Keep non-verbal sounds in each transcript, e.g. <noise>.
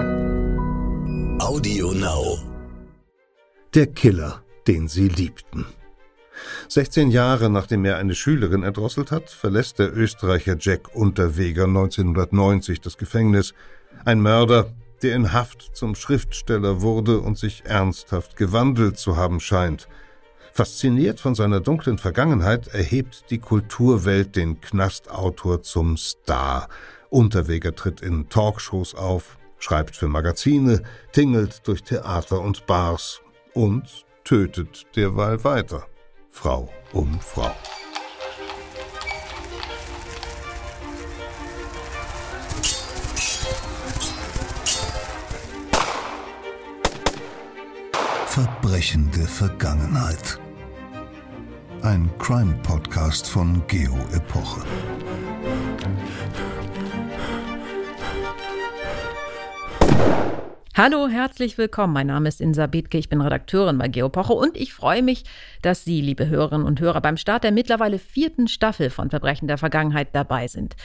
Audio Now. Der Killer, den sie liebten. 16 Jahre nachdem er eine Schülerin erdrosselt hat, verlässt der Österreicher Jack Unterweger 1990 das Gefängnis. Ein Mörder, der in Haft zum Schriftsteller wurde und sich ernsthaft gewandelt zu haben scheint. Fasziniert von seiner dunklen Vergangenheit erhebt die Kulturwelt den Knastautor zum Star. Unterweger tritt in Talkshows auf, schreibt für Magazine, tingelt durch Theater und Bars und tötet derweil weiter, Frau um Frau. Verbrechende Vergangenheit. Ein Crime-Podcast von Geo Epoche. Hallo, herzlich willkommen. Mein Name ist Insa Bethke, ich bin Redakteurin bei Geopoche und ich freue mich, dass Sie, liebe Hörerinnen und Hörer, beim Start der mittlerweile vierten Staffel von Verbrechen der Vergangenheit dabei sind.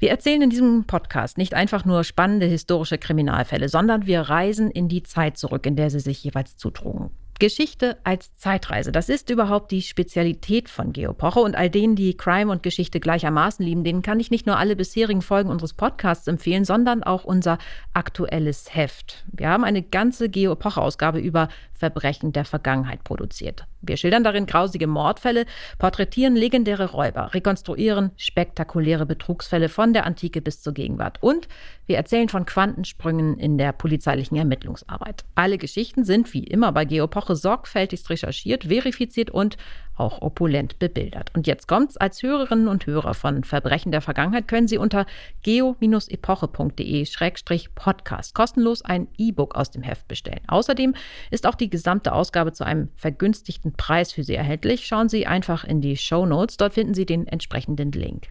Wir erzählen in diesem Podcast nicht einfach nur spannende historische Kriminalfälle, sondern wir reisen in die Zeit zurück, in der sie sich jeweils zutrugen. Geschichte als Zeitreise. Das ist überhaupt die Spezialität von Geopoche und all denen, die Crime und Geschichte gleichermaßen lieben, denen kann ich nicht nur alle bisherigen Folgen unseres Podcasts empfehlen, sondern auch unser aktuelles Heft. Wir haben eine ganze Geopoche-Ausgabe über Verbrechen der Vergangenheit produziert. Wir schildern darin grausige Mordfälle, porträtieren legendäre Räuber, rekonstruieren spektakuläre Betrugsfälle von der Antike bis zur Gegenwart und wir erzählen von Quantensprüngen in der polizeilichen Ermittlungsarbeit. Alle Geschichten sind wie immer bei Geopoche sorgfältigst recherchiert, verifiziert und auch opulent bebildert. Und jetzt kommt's. Als Hörerinnen und Hörer von Verbrechen der Vergangenheit können Sie unter geo-epoche.de-podcast kostenlos ein E-Book aus dem Heft bestellen. Außerdem ist auch die gesamte Ausgabe zu einem vergünstigten Preis für Sie erhältlich. Schauen Sie einfach in die Show Notes. Dort finden Sie den entsprechenden Link.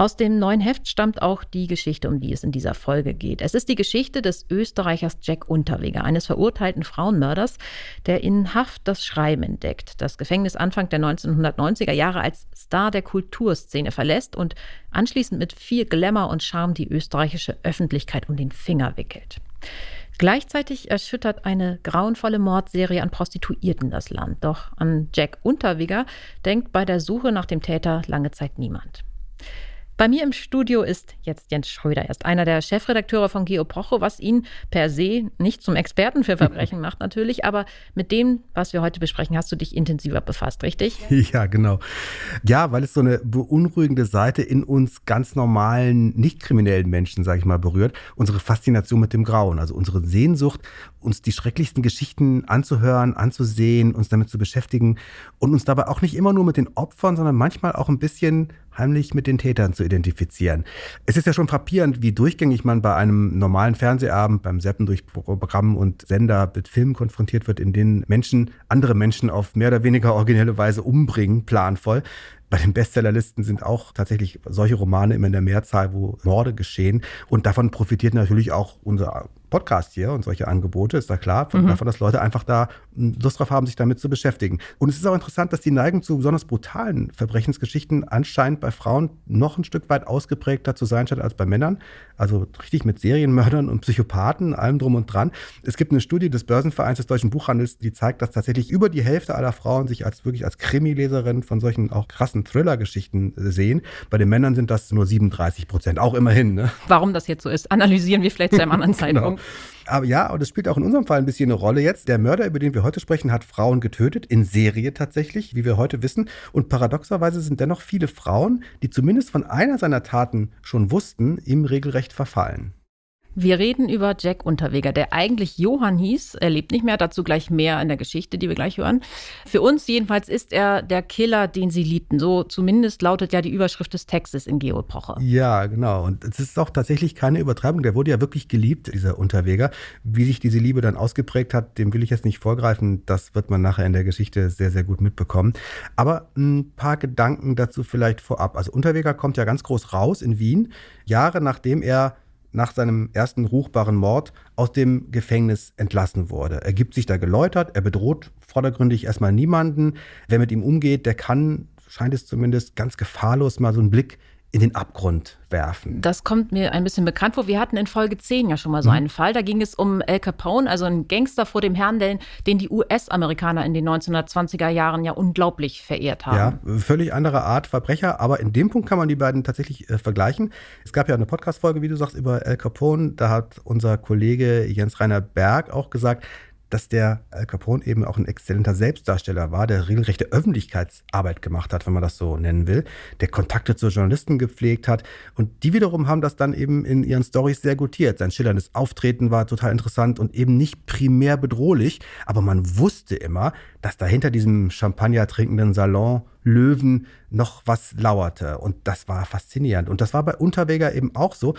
Aus dem neuen Heft stammt auch die Geschichte, um die es in dieser Folge geht. Es ist die Geschichte des Österreichers Jack Unterweger, eines verurteilten Frauenmörders, der in Haft das Schreiben entdeckt, das Gefängnis Anfang der 1990er Jahre als Star der Kulturszene verlässt und anschließend mit viel Glamour und Charme die österreichische Öffentlichkeit um den Finger wickelt. Gleichzeitig erschüttert eine grauenvolle Mordserie an Prostituierten das Land. Doch an Jack Unterweger denkt bei der Suche nach dem Täter lange Zeit niemand. Bei mir im Studio ist jetzt Jens Schröder. Er ist einer der Chefredakteure von Geoprocho, was ihn per se nicht zum Experten für Verbrechen <laughs> macht natürlich, aber mit dem, was wir heute besprechen, hast du dich intensiver befasst, richtig? <laughs> Ja, genau. Ja, weil es so eine beunruhigende Seite in uns ganz normalen, nicht kriminellen Menschen, sage ich mal, berührt. Unsere Faszination mit dem Grauen, also unsere Sehnsucht, uns die schrecklichsten Geschichten anzuhören, anzusehen, uns damit zu beschäftigen und uns dabei auch nicht immer nur mit den Opfern, sondern manchmal auch ein bisschen heimlich mit den Tätern zu identifizieren. Es ist ja schon frappierend, wie durchgängig man bei einem normalen Fernsehabend, beim Seppen durch Programm und Sender mit Filmen konfrontiert wird, in denen Menschen andere Menschen auf mehr oder weniger originelle Weise umbringen, planvoll. Bei den Bestsellerlisten sind auch tatsächlich solche Romane immer in der Mehrzahl, wo Morde geschehen. Und davon profitiert natürlich auch unser Podcast hier und solche Angebote, ist da klar, von, mhm. davon, dass Leute einfach da Lust drauf haben, sich damit zu beschäftigen. Und es ist auch interessant, dass die Neigung zu besonders brutalen Verbrechensgeschichten anscheinend bei Frauen noch ein Stück weit ausgeprägter zu sein scheint als bei Männern. Also richtig mit Serienmördern und Psychopathen, allem drum und dran. Es gibt eine Studie des Börsenvereins des deutschen Buchhandels, die zeigt, dass tatsächlich über die Hälfte aller Frauen sich als wirklich als Krimileserin von solchen auch krassen Thriller-Geschichten sehen. Bei den Männern sind das nur 37 Prozent, auch immerhin. Ne? Warum das jetzt so ist, analysieren wir vielleicht zu einem anderen <laughs> genau. Zeitpunkt. Aber ja, und das spielt auch in unserem Fall ein bisschen eine Rolle jetzt. Der Mörder, über den wir heute sprechen, hat Frauen getötet, in Serie tatsächlich, wie wir heute wissen. Und paradoxerweise sind dennoch viele Frauen, die zumindest von einer seiner Taten schon wussten, ihm regelrecht verfallen. Wir reden über Jack Unterweger, der eigentlich Johann hieß. Er lebt nicht mehr, dazu gleich mehr in der Geschichte, die wir gleich hören. Für uns jedenfalls ist er der Killer, den sie liebten. So zumindest lautet ja die Überschrift des Textes in Geopoche. Ja, genau. Und es ist auch tatsächlich keine Übertreibung. Der wurde ja wirklich geliebt, dieser Unterweger. Wie sich diese Liebe dann ausgeprägt hat, dem will ich jetzt nicht vorgreifen. Das wird man nachher in der Geschichte sehr, sehr gut mitbekommen. Aber ein paar Gedanken dazu vielleicht vorab. Also Unterweger kommt ja ganz groß raus in Wien, Jahre nachdem er nach seinem ersten ruchbaren Mord aus dem Gefängnis entlassen wurde. Er gibt sich da geläutert, er bedroht vordergründig erstmal niemanden. Wer mit ihm umgeht, der kann, scheint es zumindest, ganz gefahrlos mal so einen Blick in den Abgrund werfen. Das kommt mir ein bisschen bekannt vor. Wir hatten in Folge 10 ja schon mal so mhm. einen Fall. Da ging es um Al Capone, also einen Gangster vor dem Herrn, den, den die US-Amerikaner in den 1920er Jahren ja unglaublich verehrt haben. Ja, völlig andere Art Verbrecher, aber in dem Punkt kann man die beiden tatsächlich äh, vergleichen. Es gab ja eine Podcast-Folge, wie du sagst, über Al Capone. Da hat unser Kollege Jens Rainer Berg auch gesagt, dass der Al Capone eben auch ein exzellenter Selbstdarsteller war, der regelrechte Öffentlichkeitsarbeit gemacht hat, wenn man das so nennen will, der Kontakte zu Journalisten gepflegt hat. Und die wiederum haben das dann eben in ihren Stories sehr gutiert. Sein schillerndes Auftreten war total interessant und eben nicht primär bedrohlich, aber man wusste immer, dass dahinter diesem Champagner trinkenden Salon Löwen noch was lauerte. Und das war faszinierend. Und das war bei Unterweger eben auch so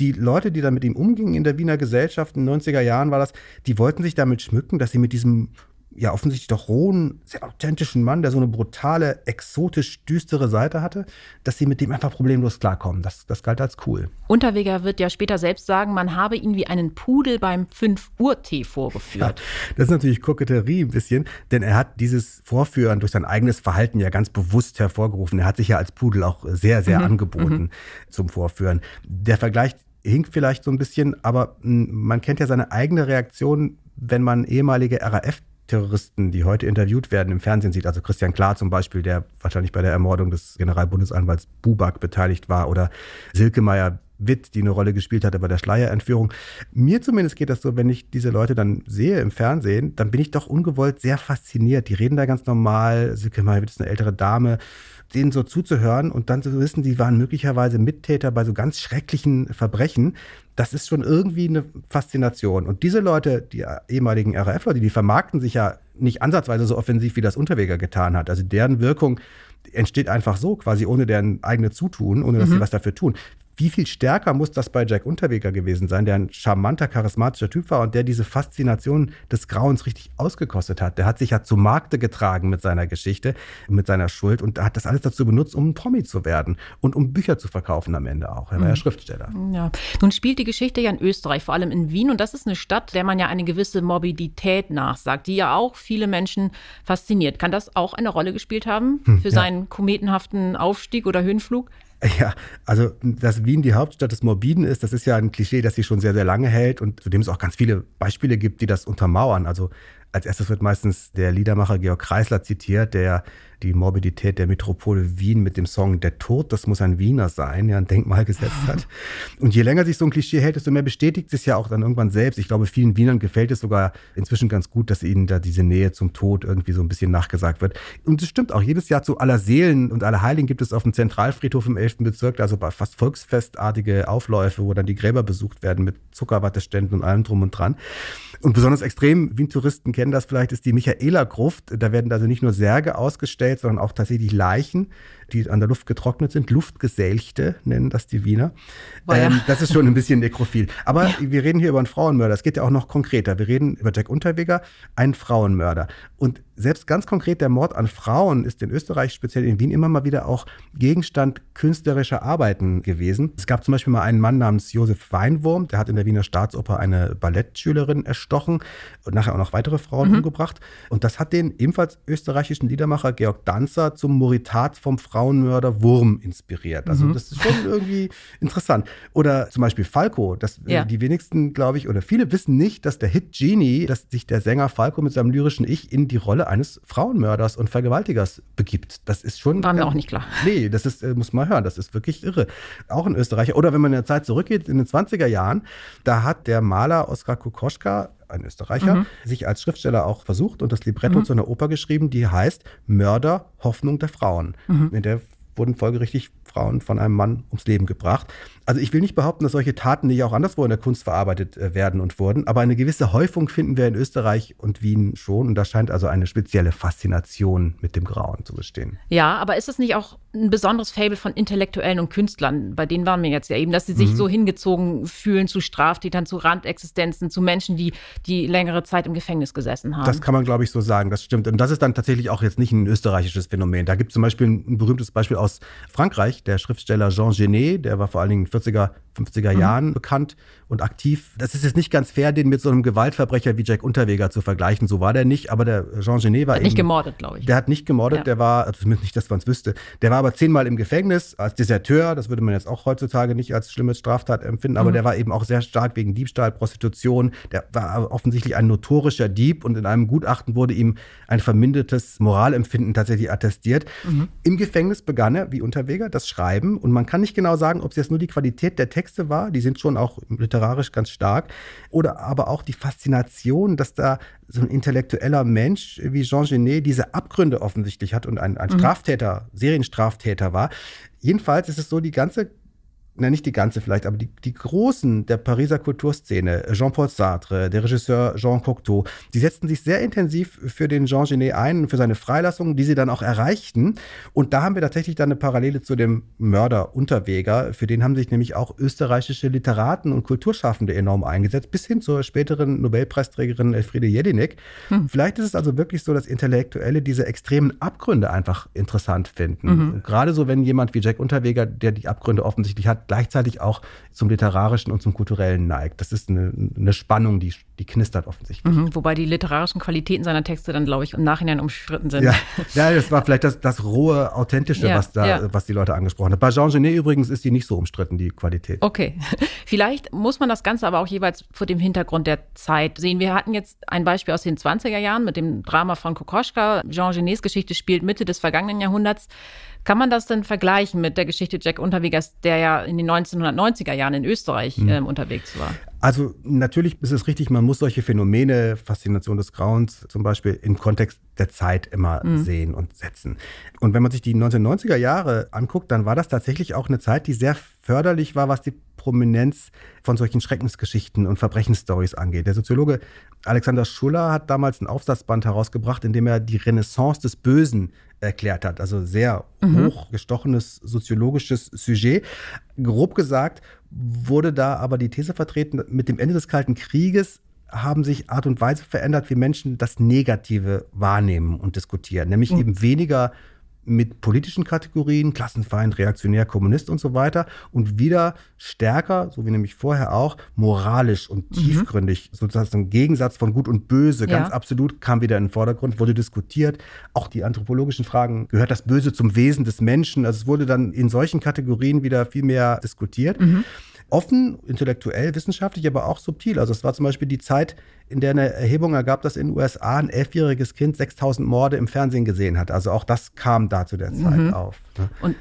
die Leute, die da mit ihm umgingen in der Wiener Gesellschaft in den 90er Jahren, war das, die wollten sich damit schmücken, dass sie mit diesem ja offensichtlich doch rohen, sehr authentischen Mann, der so eine brutale, exotisch düstere Seite hatte, dass sie mit dem einfach problemlos klarkommen. Das, das galt als cool. Unterweger wird ja später selbst sagen, man habe ihn wie einen Pudel beim 5-Uhr-Tee vorgeführt. Ja, das ist natürlich Koketterie ein bisschen, denn er hat dieses Vorführen durch sein eigenes Verhalten ja ganz bewusst hervorgerufen. Er hat sich ja als Pudel auch sehr, sehr mhm. angeboten mhm. zum Vorführen. Der Vergleich hinkt vielleicht so ein bisschen, aber hm, man kennt ja seine eigene Reaktion, wenn man ehemalige RAF Terroristen, die heute interviewt werden, im Fernsehen sieht. Also Christian Klar zum Beispiel, der wahrscheinlich bei der Ermordung des Generalbundesanwalts Buback beteiligt war, oder Silke Meyer Witt, die eine Rolle gespielt hatte bei der Schleierentführung. Mir zumindest geht das so, wenn ich diese Leute dann sehe im Fernsehen, dann bin ich doch ungewollt sehr fasziniert. Die reden da ganz normal. Silke Meyer Witt ist eine ältere Dame denen so zuzuhören und dann zu wissen, die waren möglicherweise Mittäter bei so ganz schrecklichen Verbrechen, das ist schon irgendwie eine Faszination. Und diese Leute, die ehemaligen RAF-Leute, die vermarkten sich ja nicht ansatzweise so offensiv, wie das Unterweger getan hat. Also deren Wirkung entsteht einfach so, quasi ohne deren eigene Zutun, ohne dass mhm. sie was dafür tun wie viel stärker muss das bei Jack Unterweger gewesen sein, der ein charmanter, charismatischer Typ war und der diese Faszination des Grauens richtig ausgekostet hat. Der hat sich ja zu Markte getragen mit seiner Geschichte, mit seiner Schuld und hat das alles dazu benutzt, um ein Promi zu werden und um Bücher zu verkaufen am Ende auch. Er war ja mhm. Schriftsteller. Ja. Nun spielt die Geschichte ja in Österreich, vor allem in Wien und das ist eine Stadt, der man ja eine gewisse Morbidität nachsagt, die ja auch viele Menschen fasziniert. Kann das auch eine Rolle gespielt haben hm, für hm, ja. seinen kometenhaften Aufstieg oder Höhenflug? <laughs> Ja, also dass Wien die Hauptstadt des Morbiden ist, das ist ja ein Klischee, das sich schon sehr, sehr lange hält und zu dem es auch ganz viele Beispiele gibt, die das untermauern. Also als erstes wird meistens der Liedermacher Georg Kreisler zitiert, der die Morbidität der Metropole Wien mit dem Song Der Tod, das muss ein Wiener sein, ja, ein Denkmal gesetzt hat. <laughs> Und je länger sich so ein Klischee hält, desto mehr bestätigt es ja auch dann irgendwann selbst. Ich glaube, vielen Wienern gefällt es sogar inzwischen ganz gut, dass ihnen da diese Nähe zum Tod irgendwie so ein bisschen nachgesagt wird. Und es stimmt auch, jedes Jahr zu aller Seelen und aller Heiligen gibt es auf dem Zentralfriedhof im 11. Bezirk, also fast volksfestartige Aufläufe, wo dann die Gräber besucht werden mit Zuckerwatteständen und allem drum und dran. Und besonders extrem, Wien-Touristen kennen das vielleicht, ist die Michaela-Gruft. Da werden also nicht nur Särge ausgestellt, sondern auch tatsächlich Leichen die an der Luft getrocknet sind. Luftgeselchte nennen das die Wiener. Oh ja. ähm, das ist schon ein bisschen nekrophil. Aber ja. wir reden hier über einen Frauenmörder. Es geht ja auch noch konkreter. Wir reden über Jack Unterweger, einen Frauenmörder. Und selbst ganz konkret der Mord an Frauen ist in Österreich, speziell in Wien, immer mal wieder auch Gegenstand künstlerischer Arbeiten gewesen. Es gab zum Beispiel mal einen Mann namens Josef Weinwurm, der hat in der Wiener Staatsoper eine Ballettschülerin erstochen und nachher auch noch weitere Frauen mhm. umgebracht. Und das hat den ebenfalls österreichischen Liedermacher Georg Danzer zum Moritat vom Frauen Frauenmörder Wurm inspiriert. Also mhm. das ist schon irgendwie interessant. Oder zum Beispiel Falco, das äh, ja. die wenigsten, glaube ich, oder viele wissen nicht, dass der Hit Genie, dass sich der Sänger Falco mit seinem lyrischen Ich in die Rolle eines Frauenmörders und Vergewaltigers begibt. Das ist schon. War mir auch nicht klar. Nee, das ist, äh, muss man hören, das ist wirklich irre. Auch in Österreich. Oder wenn man in der Zeit zurückgeht, in den 20er Jahren, da hat der Maler Oskar Kokoschka ein Österreicher, mhm. sich als Schriftsteller auch versucht und das Libretto mhm. zu einer Oper geschrieben, die heißt Mörder, Hoffnung der Frauen. Mhm. In der wurden folgerichtig Frauen von einem Mann ums Leben gebracht. Also ich will nicht behaupten, dass solche Taten nicht auch anderswo in der Kunst verarbeitet äh, werden und wurden, aber eine gewisse Häufung finden wir in Österreich und Wien schon und da scheint also eine spezielle Faszination mit dem Grauen zu bestehen. Ja, aber ist es nicht auch ein besonderes Fable von Intellektuellen und Künstlern, bei denen waren wir jetzt ja eben, dass sie sich mhm. so hingezogen fühlen zu Straftätern, zu Randexistenzen, zu Menschen, die, die längere Zeit im Gefängnis gesessen haben. Das kann man, glaube ich, so sagen, das stimmt. Und das ist dann tatsächlich auch jetzt nicht ein österreichisches Phänomen. Da gibt es zum Beispiel ein berühmtes Beispiel aus Frankreich, der Schriftsteller Jean Genet, der war vor allen Dingen in den 40er 50er mhm. Jahren bekannt und aktiv. Das ist jetzt nicht ganz fair, den mit so einem Gewaltverbrecher wie Jack Unterweger zu vergleichen. So war der nicht, aber der Jean Genet war hat eben, nicht gemordet, glaube ich. Der hat nicht gemordet, ja. der war, also zumindest nicht, dass man es wüsste. Der war aber zehnmal im Gefängnis als Deserteur. Das würde man jetzt auch heutzutage nicht als schlimme Straftat empfinden, aber mhm. der war eben auch sehr stark wegen Diebstahl, Prostitution. Der war offensichtlich ein notorischer Dieb und in einem Gutachten wurde ihm ein vermindertes Moralempfinden tatsächlich attestiert. Mhm. Im Gefängnis begann er, wie Unterweger, das Schreiben und man kann nicht genau sagen, ob es jetzt nur die Qualität der Texte war, die sind schon auch literarisch ganz stark, oder aber auch die Faszination, dass da so ein intellektueller Mensch wie Jean Genet diese Abgründe offensichtlich hat und ein, ein mhm. Straftäter, Serienstraftäter war. Jedenfalls ist es so, die ganze na nicht die ganze vielleicht, aber die, die Großen der Pariser Kulturszene, Jean-Paul Sartre, der Regisseur Jean Cocteau, die setzten sich sehr intensiv für den Jean Genet ein, für seine Freilassung, die sie dann auch erreichten. Und da haben wir tatsächlich dann eine Parallele zu dem Mörder Unterweger, für den haben sich nämlich auch österreichische Literaten und Kulturschaffende enorm eingesetzt, bis hin zur späteren Nobelpreisträgerin Elfriede Jelinek. Hm. Vielleicht ist es also wirklich so, dass Intellektuelle diese extremen Abgründe einfach interessant finden. Mhm. Gerade so, wenn jemand wie Jack Unterweger, der die Abgründe offensichtlich hat, gleichzeitig auch zum Literarischen und zum Kulturellen neigt. Das ist eine, eine Spannung, die, die knistert offensichtlich. Mhm, wobei die literarischen Qualitäten seiner Texte dann, glaube ich, im Nachhinein umstritten sind. Ja, ja das war vielleicht das, das rohe, authentische, ja, was, da, ja. was die Leute angesprochen haben. Bei Jean Genet übrigens ist die nicht so umstritten, die Qualität. Okay. <laughs> Vielleicht muss man das Ganze aber auch jeweils vor dem Hintergrund der Zeit sehen. Wir hatten jetzt ein Beispiel aus den 20er Jahren mit dem Drama von Kokoschka. Jean Genets Geschichte spielt Mitte des vergangenen Jahrhunderts. Kann man das denn vergleichen mit der Geschichte Jack Unterwegers, der ja in den 1990er Jahren in Österreich mhm. ähm, unterwegs war? Also natürlich ist es richtig, man muss solche Phänomene, Faszination des Grauens zum Beispiel, im Kontext der Zeit immer mhm. sehen und setzen. Und wenn man sich die 1990er Jahre anguckt, dann war das tatsächlich auch eine Zeit, die sehr förderlich war, was die Prominenz von solchen Schreckensgeschichten und Verbrechensstories angeht. Der Soziologe Alexander Schuller hat damals einen Aufsatzband herausgebracht, in dem er die Renaissance des Bösen erklärt hat. Also sehr mhm. hochgestochenes soziologisches Sujet. Grob gesagt wurde da aber die These vertreten, mit dem Ende des Kalten Krieges haben sich Art und Weise verändert, wie Menschen das Negative wahrnehmen und diskutieren. Nämlich mhm. eben weniger mit politischen Kategorien, Klassenfeind, Reaktionär, Kommunist und so weiter und wieder stärker, so wie nämlich vorher auch, moralisch und mhm. tiefgründig, sozusagen ein Gegensatz von Gut und Böse, ganz ja. absolut, kam wieder in den Vordergrund, wurde diskutiert. Auch die anthropologischen Fragen, gehört das Böse zum Wesen des Menschen? Also es wurde dann in solchen Kategorien wieder viel mehr diskutiert. Mhm offen, intellektuell, wissenschaftlich, aber auch subtil. Also es war zum Beispiel die Zeit, in der eine Erhebung ergab, dass in den USA ein elfjähriges Kind 6000 Morde im Fernsehen gesehen hat. Also auch das kam da zu der Zeit mhm. auf. Ne? Und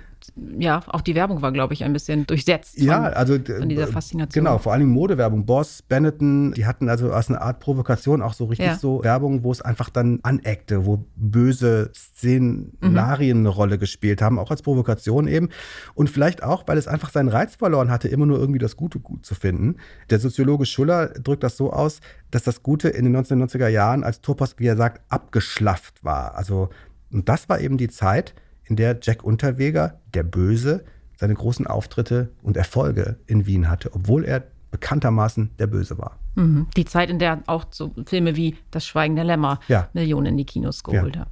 ja, auch die Werbung war, glaube ich, ein bisschen durchsetzt von, ja, also, von dieser Faszination. Genau, vor allem Modewerbung. Boss, Benetton, die hatten also als eine Art Provokation auch so richtig ja. so Werbung, wo es einfach dann aneckte, wo böse Szenarien mhm. eine Rolle gespielt haben, auch als Provokation eben. Und vielleicht auch, weil es einfach seinen Reiz verloren hatte, immer nur irgendwie das Gute gut zu finden. Der Soziologe Schuller drückt das so aus, dass das Gute in den 1990er Jahren als Topos, wie er sagt, abgeschlafft war. Also, und das war eben die Zeit, in der Jack Unterweger, der Böse, seine großen Auftritte und Erfolge in Wien hatte, obwohl er bekanntermaßen der Böse war. Mhm. Die Zeit, in der auch so Filme wie Das Schweigen der Lämmer ja. Millionen in die Kinos geholt ja. haben.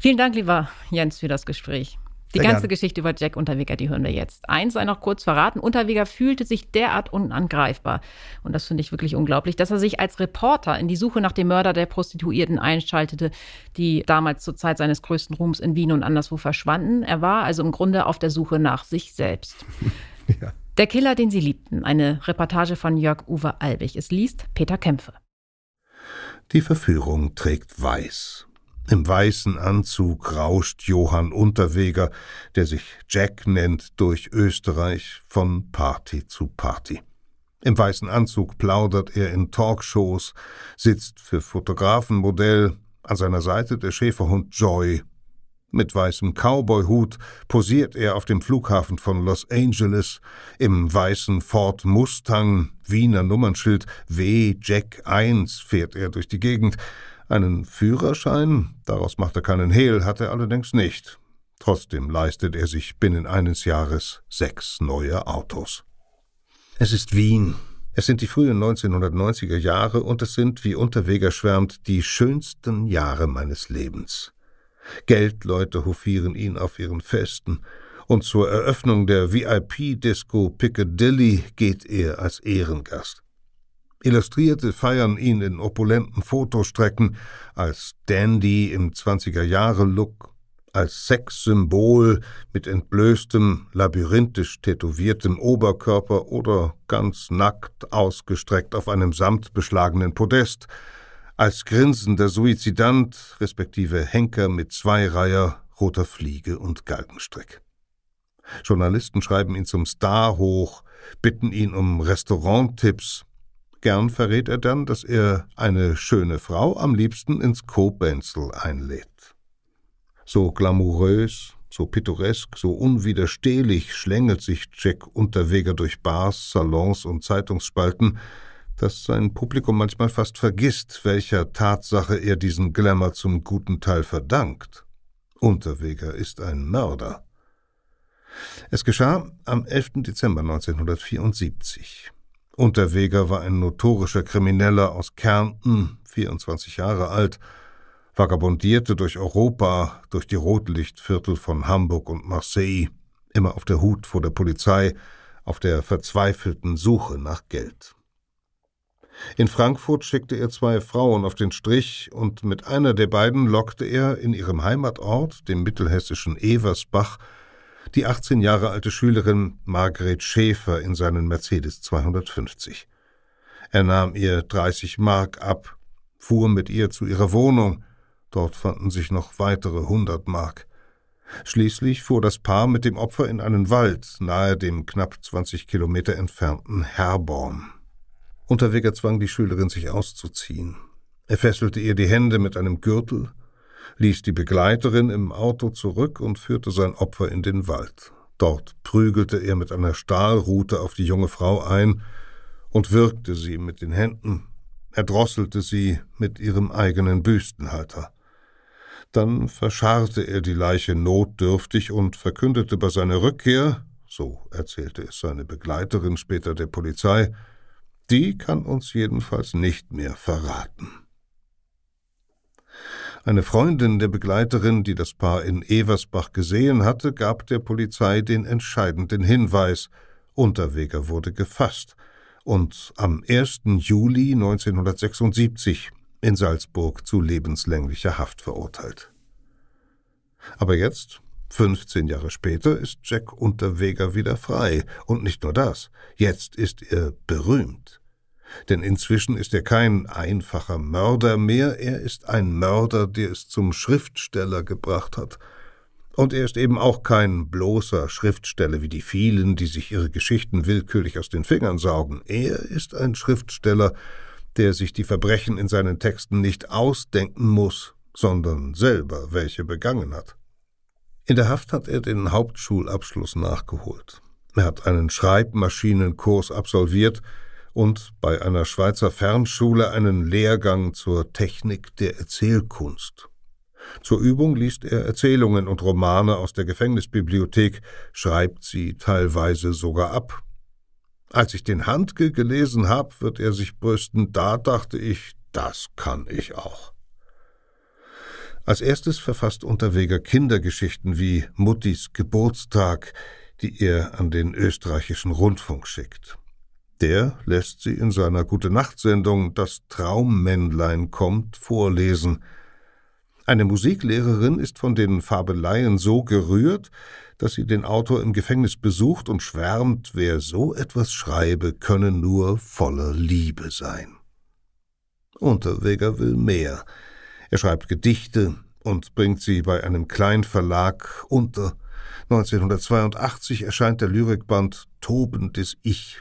Vielen Dank, lieber Jens, für das Gespräch. Die Sehr ganze gern. Geschichte über Jack Unterweger, die hören wir jetzt. Eins sei noch kurz verraten, Unterweger fühlte sich derart unangreifbar. Und das finde ich wirklich unglaublich, dass er sich als Reporter in die Suche nach dem Mörder der Prostituierten einschaltete, die damals zur Zeit seines größten Ruhms in Wien und anderswo verschwanden. Er war also im Grunde auf der Suche nach sich selbst. <laughs> ja. Der Killer, den sie liebten. Eine Reportage von Jörg-Uwe Albig. Es liest Peter Kämpfe. Die Verführung trägt weiß. Im weißen Anzug rauscht Johann Unterweger, der sich Jack nennt, durch Österreich von Party zu Party. Im weißen Anzug plaudert er in Talkshows, sitzt für Fotografen Modell, an seiner Seite der Schäferhund Joy. Mit weißem Cowboyhut posiert er auf dem Flughafen von Los Angeles, im weißen Ford Mustang, Wiener Nummernschild W Jack 1 fährt er durch die Gegend, einen Führerschein, daraus macht er keinen Hehl, hat er allerdings nicht. Trotzdem leistet er sich binnen eines Jahres sechs neue Autos. Es ist Wien. Es sind die frühen 1990er Jahre und es sind, wie Unterweger schwärmt, die schönsten Jahre meines Lebens. Geldleute hofieren ihn auf ihren Festen. Und zur Eröffnung der VIP-Disco Piccadilly geht er als Ehrengast. Illustrierte feiern ihn in opulenten Fotostrecken als Dandy im 20er-Jahre-Look, als Sexsymbol mit entblößtem, labyrinthisch tätowiertem Oberkörper oder ganz nackt ausgestreckt auf einem samtbeschlagenen Podest, als grinsender Suizidant, respektive Henker mit Zweireiher, roter Fliege und Galgenstrick. Journalisten schreiben ihn zum Star hoch, bitten ihn um Restauranttipps. Gern verrät er dann, dass er eine schöne Frau am liebsten ins Kobenzl einlädt. So glamourös, so pittoresk, so unwiderstehlich schlängelt sich Jack Unterweger durch Bars, Salons und Zeitungsspalten, dass sein Publikum manchmal fast vergisst, welcher Tatsache er diesen Glamour zum guten Teil verdankt. Unterweger ist ein Mörder. Es geschah am 11. Dezember 1974. Unterweger war ein notorischer Krimineller aus Kärnten, 24 Jahre alt, vagabondierte durch Europa, durch die Rotlichtviertel von Hamburg und Marseille, immer auf der Hut vor der Polizei, auf der verzweifelten Suche nach Geld. In Frankfurt schickte er zwei Frauen auf den Strich und mit einer der beiden lockte er in ihrem Heimatort, dem mittelhessischen Eversbach, die 18 Jahre alte Schülerin Margret Schäfer in seinen Mercedes 250. Er nahm ihr 30 Mark ab, fuhr mit ihr zu ihrer Wohnung, Dort fanden sich noch weitere hundert Mark. Schließlich fuhr das Paar mit dem Opfer in einen Wald nahe dem knapp 20 Kilometer entfernten Herborn. Unterweger zwang die Schülerin, sich auszuziehen. Er fesselte ihr die Hände mit einem Gürtel, ließ die Begleiterin im Auto zurück und führte sein Opfer in den Wald. Dort prügelte er mit einer Stahlrute auf die junge Frau ein und würgte sie mit den Händen, erdrosselte sie mit ihrem eigenen Büstenhalter. Dann verscharrte er die Leiche notdürftig und verkündete bei seiner Rückkehr, so erzählte es seine Begleiterin später der Polizei, die kann uns jedenfalls nicht mehr verraten. Eine Freundin der Begleiterin, die das Paar in Eversbach gesehen hatte, gab der Polizei den entscheidenden Hinweis. Unterweger wurde gefasst und am 1. Juli 1976 in Salzburg zu lebenslänglicher Haft verurteilt. Aber jetzt, 15 Jahre später, ist Jack Unterweger wieder frei. Und nicht nur das, jetzt ist er berühmt. Denn inzwischen ist er kein einfacher Mörder mehr, er ist ein Mörder, der es zum Schriftsteller gebracht hat. Und er ist eben auch kein bloßer Schriftsteller wie die vielen, die sich ihre Geschichten willkürlich aus den Fingern saugen. Er ist ein Schriftsteller, der sich die Verbrechen in seinen Texten nicht ausdenken muss, sondern selber welche begangen hat. In der Haft hat er den Hauptschulabschluss nachgeholt. Er hat einen Schreibmaschinenkurs absolviert und bei einer Schweizer Fernschule einen Lehrgang zur Technik der Erzählkunst. Zur Übung liest er Erzählungen und Romane aus der Gefängnisbibliothek, schreibt sie teilweise sogar ab. Als ich den Handke gelesen hab, wird er sich brüsten, da dachte ich, das kann ich auch. Als erstes verfasst Unterweger Kindergeschichten wie Muttis Geburtstag, die er an den österreichischen Rundfunk schickt. Der lässt sie in seiner Gute-Nacht-Sendung Das Traummännlein kommt vorlesen. Eine Musiklehrerin ist von den Fabeleien so gerührt, dass sie den Autor im Gefängnis besucht und schwärmt, wer so etwas schreibe, könne nur voller Liebe sein. Unterweger will mehr. Er schreibt Gedichte und bringt sie bei einem Kleinverlag unter. 1982 erscheint der Lyrikband Tobendes Ich.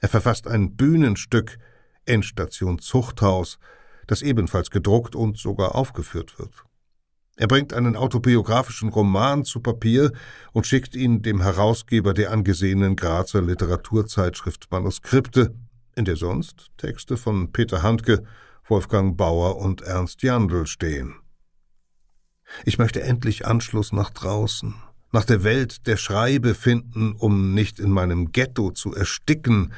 Er verfasst ein Bühnenstück Endstation Zuchthaus, das ebenfalls gedruckt und sogar aufgeführt wird. Er bringt einen autobiografischen Roman zu Papier und schickt ihn dem Herausgeber der angesehenen Grazer Literaturzeitschrift Manuskripte, in der sonst Texte von Peter Handke, Wolfgang Bauer und Ernst Jandl stehen. Ich möchte endlich Anschluss nach draußen, nach der Welt der Schreibe finden, um nicht in meinem Ghetto zu ersticken,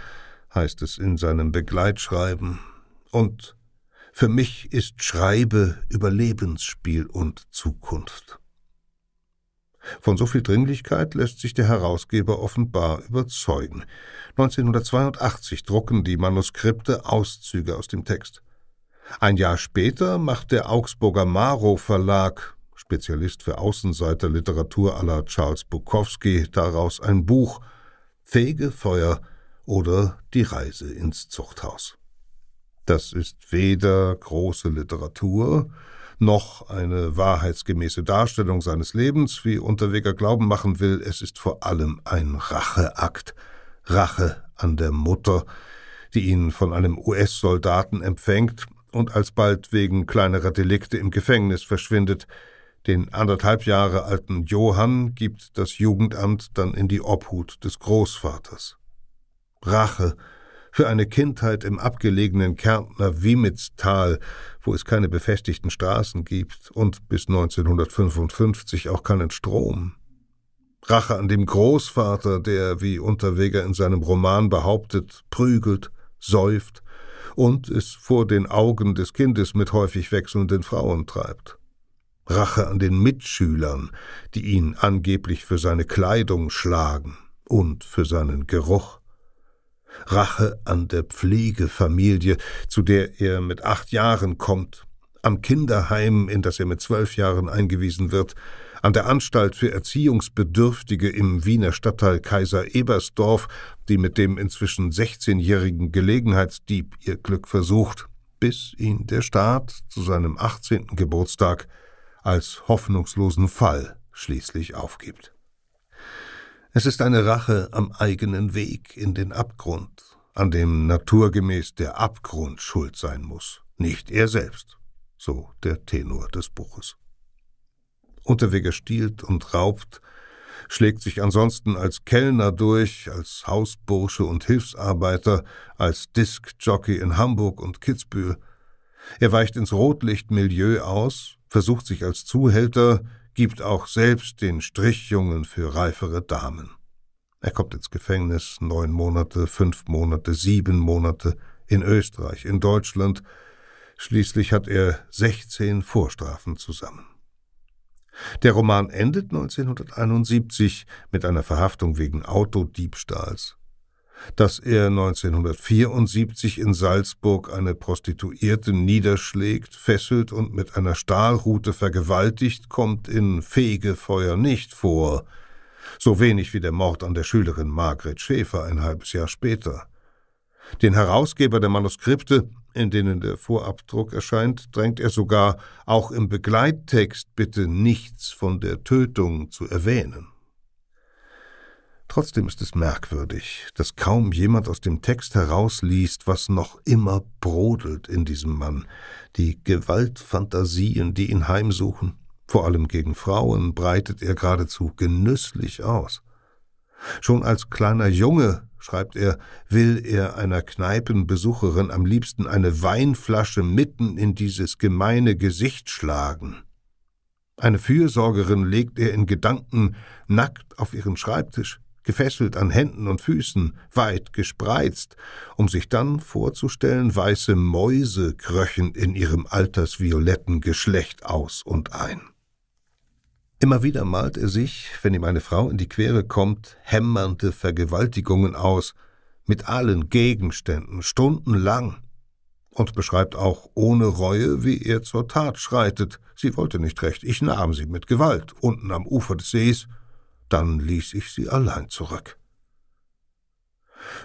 heißt es in seinem Begleitschreiben. Und für mich ist Schreibe Überlebensspiel und Zukunft. Von so viel Dringlichkeit lässt sich der Herausgeber offenbar überzeugen. 1982 drucken die Manuskripte Auszüge aus dem Text. Ein Jahr später macht der Augsburger Maro Verlag, Spezialist für Außenseiterliteratur aller Charles Bukowski, daraus ein Buch Fegefeuer oder Die Reise ins Zuchthaus. Das ist weder große Literatur, noch eine wahrheitsgemäße Darstellung seines Lebens, wie Unterweger glauben machen will, es ist vor allem ein Racheakt. Rache an der Mutter, die ihn von einem US-Soldaten empfängt und alsbald wegen kleinerer Delikte im Gefängnis verschwindet. Den anderthalb Jahre alten Johann gibt das Jugendamt dann in die Obhut des Großvaters. Rache für eine Kindheit im abgelegenen Kärntner Wiemitztal, wo es keine befestigten Straßen gibt und bis 1955 auch keinen Strom. Rache an dem Großvater, der, wie Unterweger in seinem Roman behauptet, prügelt, säuft und es vor den Augen des Kindes mit häufig wechselnden Frauen treibt. Rache an den Mitschülern, die ihn angeblich für seine Kleidung schlagen und für seinen Geruch. Rache an der Pflegefamilie, zu der er mit acht Jahren kommt, am Kinderheim, in das er mit zwölf Jahren eingewiesen wird, an der Anstalt für Erziehungsbedürftige im Wiener Stadtteil Kaiser Ebersdorf, die mit dem inzwischen 16-jährigen Gelegenheitsdieb ihr Glück versucht, bis ihn der Staat zu seinem 18. Geburtstag als hoffnungslosen Fall schließlich aufgibt. Es ist eine Rache am eigenen Weg in den Abgrund, an dem naturgemäß der Abgrund schuld sein muss, nicht er selbst, so der Tenor des Buches. Unterweger stiehlt und raubt, schlägt sich ansonsten als Kellner durch, als Hausbursche und Hilfsarbeiter, als Diskjockey in Hamburg und Kitzbühel. Er weicht ins Rotlichtmilieu aus, versucht sich als Zuhälter, gibt auch selbst den Strichjungen für reifere Damen. Er kommt ins Gefängnis neun Monate, fünf Monate, sieben Monate, in Österreich, in Deutschland. Schließlich hat er sechzehn Vorstrafen zusammen. Der Roman endet 1971 mit einer Verhaftung wegen Autodiebstahls dass er 1974 in Salzburg eine Prostituierte niederschlägt, fesselt und mit einer Stahlrute vergewaltigt, kommt in Fegefeuer nicht vor, so wenig wie der Mord an der Schülerin Margret Schäfer ein halbes Jahr später. Den Herausgeber der Manuskripte, in denen der Vorabdruck erscheint, drängt er sogar, auch im Begleittext bitte nichts von der Tötung zu erwähnen. Trotzdem ist es merkwürdig, dass kaum jemand aus dem Text herausliest, was noch immer brodelt in diesem Mann, die Gewaltfantasien, die ihn heimsuchen, vor allem gegen Frauen, breitet er geradezu genüsslich aus. Schon als kleiner Junge, schreibt er, will er einer Kneipenbesucherin am liebsten eine Weinflasche mitten in dieses gemeine Gesicht schlagen. Eine Fürsorgerin legt er in Gedanken nackt auf ihren Schreibtisch gefesselt an Händen und Füßen, weit gespreizt, um sich dann vorzustellen, weiße Mäuse kröchen in ihrem altersvioletten Geschlecht aus und ein. Immer wieder malt er sich, wenn ihm eine Frau in die Quere kommt, hämmernde Vergewaltigungen aus, mit allen Gegenständen, stundenlang, und beschreibt auch ohne Reue, wie er zur Tat schreitet. Sie wollte nicht recht, ich nahm sie mit Gewalt unten am Ufer des Sees, dann ließ ich sie allein zurück.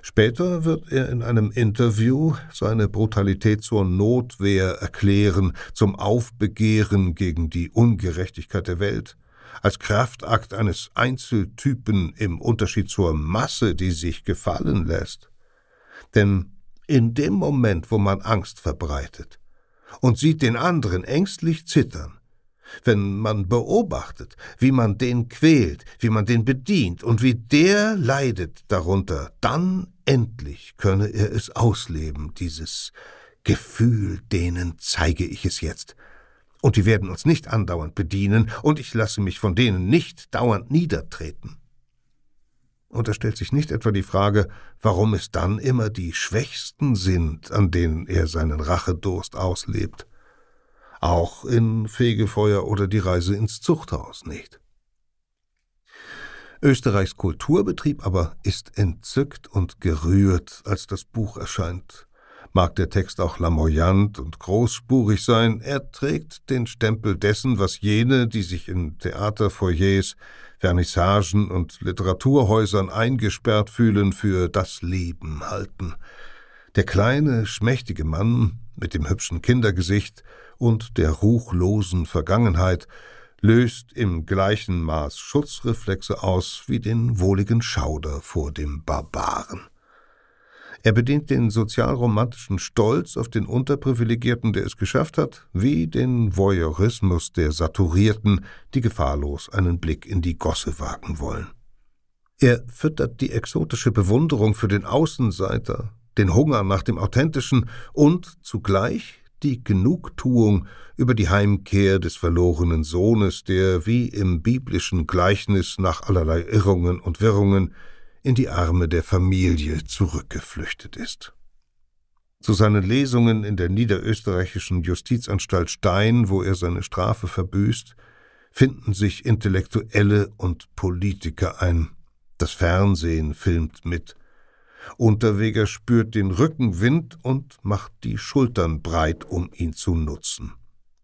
Später wird er in einem Interview seine Brutalität zur Notwehr erklären, zum Aufbegehren gegen die Ungerechtigkeit der Welt, als Kraftakt eines Einzeltypen im Unterschied zur Masse, die sich gefallen lässt. Denn in dem Moment, wo man Angst verbreitet und sieht den anderen ängstlich zittern, wenn man beobachtet, wie man den quält, wie man den bedient und wie der leidet darunter, dann endlich könne er es ausleben, dieses Gefühl, denen zeige ich es jetzt. Und die werden uns nicht andauernd bedienen, und ich lasse mich von denen nicht dauernd niedertreten. Und da stellt sich nicht etwa die Frage, warum es dann immer die Schwächsten sind, an denen er seinen Rachedurst auslebt auch in Fegefeuer oder die Reise ins Zuchthaus nicht. Österreichs Kulturbetrieb aber ist entzückt und gerührt, als das Buch erscheint. Mag der Text auch lamoyant und großspurig sein, er trägt den Stempel dessen, was jene, die sich in Theaterfoyers, Vernissagen und Literaturhäusern eingesperrt fühlen, für das Leben halten. Der kleine, schmächtige Mann mit dem hübschen Kindergesicht und der ruchlosen Vergangenheit löst im gleichen Maß Schutzreflexe aus wie den wohligen Schauder vor dem Barbaren. Er bedient den sozialromantischen Stolz auf den Unterprivilegierten, der es geschafft hat, wie den Voyeurismus der Saturierten, die gefahrlos einen Blick in die Gosse wagen wollen. Er füttert die exotische Bewunderung für den Außenseiter, den Hunger nach dem Authentischen und zugleich die Genugtuung über die Heimkehr des verlorenen Sohnes, der wie im biblischen Gleichnis nach allerlei Irrungen und Wirrungen in die Arme der Familie zurückgeflüchtet ist. Zu seinen Lesungen in der niederösterreichischen Justizanstalt Stein, wo er seine Strafe verbüßt, finden sich Intellektuelle und Politiker ein. Das Fernsehen filmt mit. Unterweger spürt den Rückenwind und macht die Schultern breit, um ihn zu nutzen.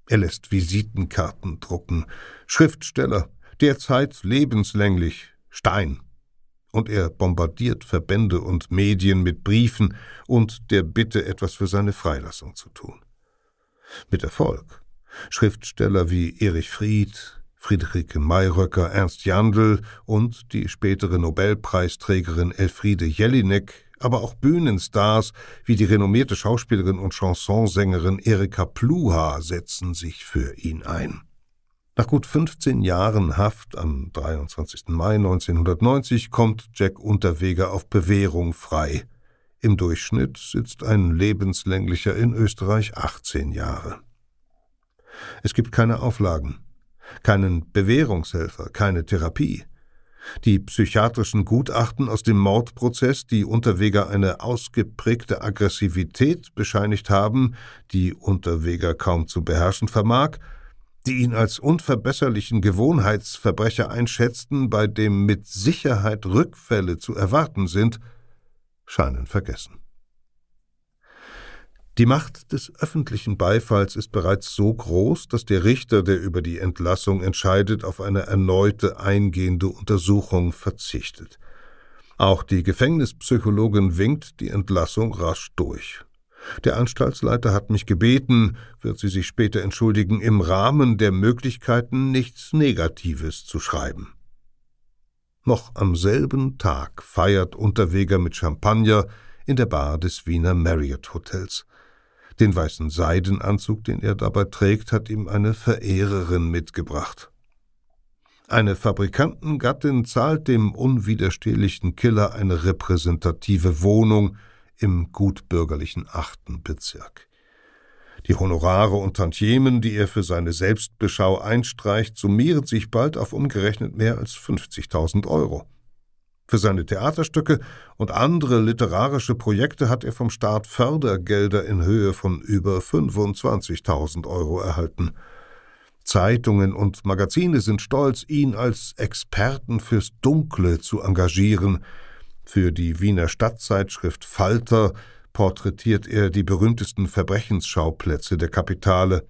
Er lässt Visitenkarten drucken. Schriftsteller, derzeit lebenslänglich, Stein und er bombardiert Verbände und Medien mit Briefen und der Bitte, etwas für seine Freilassung zu tun. Mit Erfolg. Schriftsteller wie Erich Fried, Friederike Mayröcker, Ernst Jandl und die spätere Nobelpreisträgerin Elfriede Jelinek, aber auch Bühnenstars wie die renommierte Schauspielerin und Chansonsängerin Erika Pluha setzen sich für ihn ein. Nach gut 15 Jahren Haft am 23. Mai 1990 kommt Jack Unterweger auf Bewährung frei. Im Durchschnitt sitzt ein lebenslänglicher in Österreich 18 Jahre. Es gibt keine Auflagen, keinen Bewährungshelfer, keine Therapie. Die psychiatrischen Gutachten aus dem Mordprozess, die Unterweger eine ausgeprägte Aggressivität bescheinigt haben, die Unterweger kaum zu beherrschen vermag, die ihn als unverbesserlichen Gewohnheitsverbrecher einschätzten, bei dem mit Sicherheit Rückfälle zu erwarten sind, scheinen vergessen. Die Macht des öffentlichen Beifalls ist bereits so groß, dass der Richter, der über die Entlassung entscheidet, auf eine erneute eingehende Untersuchung verzichtet. Auch die Gefängnispsychologin winkt die Entlassung rasch durch. Der Anstaltsleiter hat mich gebeten, wird sie sich später entschuldigen, im Rahmen der Möglichkeiten nichts Negatives zu schreiben. Noch am selben Tag feiert Unterweger mit Champagner in der Bar des Wiener Marriott Hotels. Den weißen Seidenanzug, den er dabei trägt, hat ihm eine Verehrerin mitgebracht. Eine Fabrikantengattin zahlt dem unwiderstehlichen Killer eine repräsentative Wohnung im gutbürgerlichen achten Bezirk. Die Honorare und Tantiemen, die er für seine Selbstbeschau einstreicht, summieren sich bald auf umgerechnet mehr als 50.000 Euro. Für seine Theaterstücke und andere literarische Projekte hat er vom Staat Fördergelder in Höhe von über 25.000 Euro erhalten. Zeitungen und Magazine sind stolz, ihn als Experten fürs Dunkle zu engagieren, für die Wiener Stadtzeitschrift Falter porträtiert er die berühmtesten Verbrechensschauplätze der Kapitale,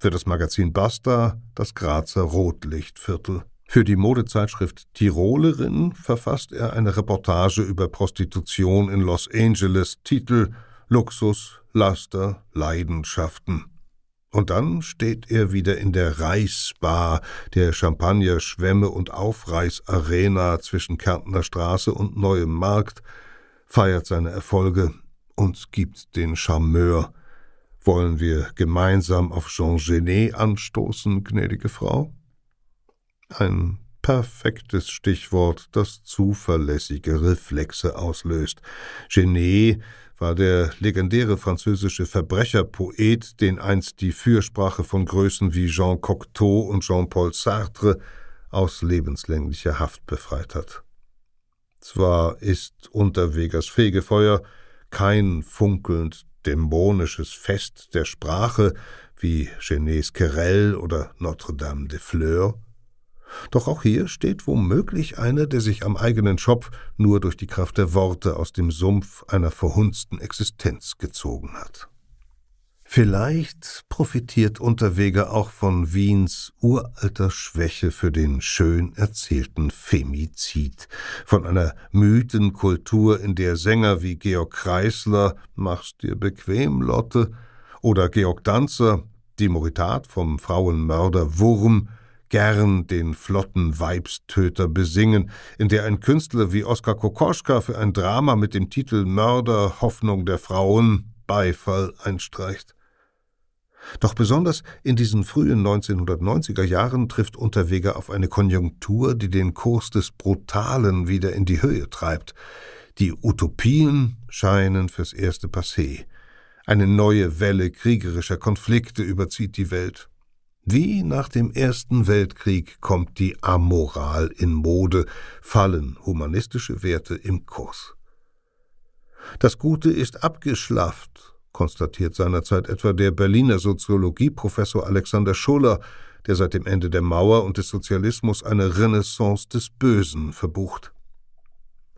für das Magazin Basta das Grazer Rotlichtviertel. Für die Modezeitschrift Tirolerin verfasst er eine Reportage über Prostitution in Los Angeles, Titel Luxus, Laster, Leidenschaften. Und dann steht er wieder in der Reichsbar, der Champagner, Schwämme und Aufreißarena zwischen Kärntner Straße und Neuem Markt, feiert seine Erfolge und gibt den Charmeur. Wollen wir gemeinsam auf Jean Genet anstoßen, gnädige Frau? Ein perfektes Stichwort, das zuverlässige Reflexe auslöst. Genet war der legendäre französische Verbrecherpoet, den einst die Fürsprache von Größen wie Jean Cocteau und Jean-Paul Sartre aus lebenslänglicher Haft befreit hat. Zwar ist Unterwegers Fegefeuer kein funkelnd dämonisches Fest der Sprache wie Genets Querelle oder Notre-Dame des Fleurs, Doch auch hier steht womöglich einer, der sich am eigenen Schopf nur durch die Kraft der Worte aus dem Sumpf einer verhunzten Existenz gezogen hat. Vielleicht profitiert Unterweger auch von Wiens uralter Schwäche für den schön erzählten Femizid, von einer Mythenkultur, in der Sänger wie Georg Kreisler Mach's dir bequem, Lotte oder Georg Danzer, die Moritat vom Frauenmörder Wurm, gern den flotten Weibstöter besingen, in der ein Künstler wie Oskar Kokoschka für ein Drama mit dem Titel Mörder Hoffnung der Frauen Beifall einstreicht. Doch besonders in diesen frühen 1990er Jahren trifft Unterweger auf eine Konjunktur, die den Kurs des Brutalen wieder in die Höhe treibt. Die Utopien scheinen fürs erste passé. Eine neue Welle kriegerischer Konflikte überzieht die Welt. Wie nach dem Ersten Weltkrieg kommt die Amoral in Mode, fallen humanistische Werte im Kurs. Das Gute ist abgeschlafft, konstatiert seinerzeit etwa der Berliner Soziologieprofessor Alexander Schuller, der seit dem Ende der Mauer und des Sozialismus eine Renaissance des Bösen verbucht.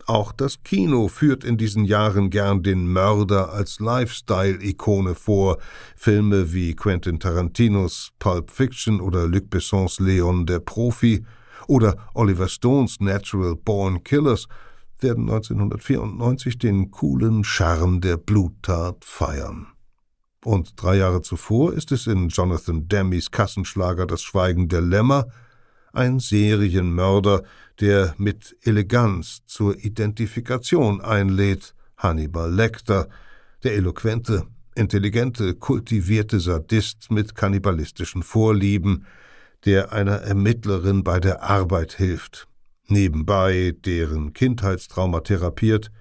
Auch das Kino führt in diesen Jahren gern den Mörder als Lifestyle-Ikone vor. Filme wie Quentin Tarantinos Pulp Fiction oder Luc Bessons Leon der Profi oder Oliver Stones Natural Born Killers werden 1994 den coolen Charme der Bluttat feiern. Und drei Jahre zuvor ist es in Jonathan Demmys Kassenschlager Das Schweigen der Lämmer ein Serienmörder, der mit Eleganz zur Identifikation einlädt, Hannibal Lecter, der eloquente, intelligente, kultivierte Sadist mit kannibalistischen Vorlieben, der einer Ermittlerin bei der Arbeit hilft, nebenbei deren Kindheitstrauma therapiert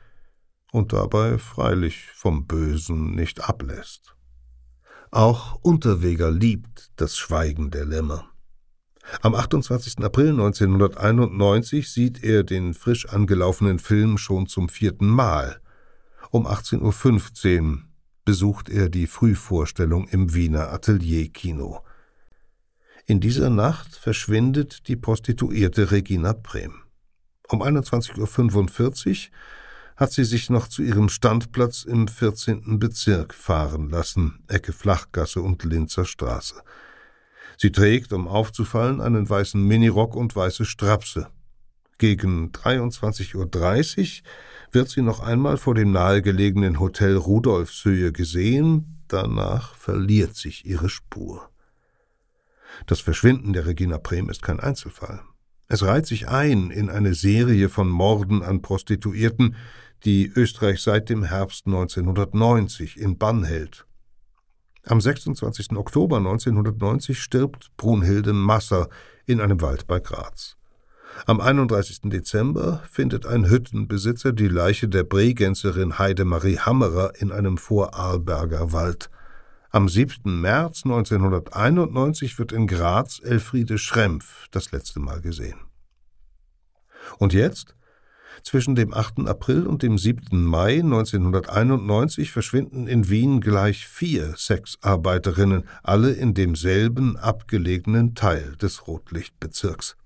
und dabei freilich vom Bösen nicht ablässt. Auch Unterweger liebt das Schweigen der Lämmer. Am 28. April 1991 sieht er den frisch angelaufenen Film schon zum vierten Mal. Um 18.15 Uhr besucht er die Frühvorstellung im Wiener Atelierkino. In dieser Nacht verschwindet die Prostituierte Regina Brehm. Um 21.45 Uhr hat sie sich noch zu ihrem Standplatz im 14. Bezirk fahren lassen, Ecke Flachgasse und Linzer Straße. Sie trägt, um aufzufallen, einen weißen Minirock und weiße Strapse. Gegen 23.30 Uhr wird sie noch einmal vor dem nahegelegenen Hotel Rudolfshöhe gesehen, danach verliert sich ihre Spur. Das Verschwinden der Regina Brehm ist kein Einzelfall. Es reiht sich ein in eine Serie von Morden an Prostituierten, die Österreich seit dem Herbst 1990 in Bann hält. Am 26. Oktober 1990 stirbt Brunhilde Masser in einem Wald bei Graz. Am 31. Dezember findet ein Hüttenbesitzer die Leiche der Bregenzerin Heidemarie Hammerer in einem Vorarlberger Wald. Am 7. März 1991 wird in Graz Elfriede Schrempf das letzte Mal gesehen. Und jetzt? Zwischen dem 8. April und dem 7. Mai 1991 verschwinden in Wien gleich vier Sexarbeiterinnen, alle in demselben abgelegenen Teil des Rotlichtbezirks.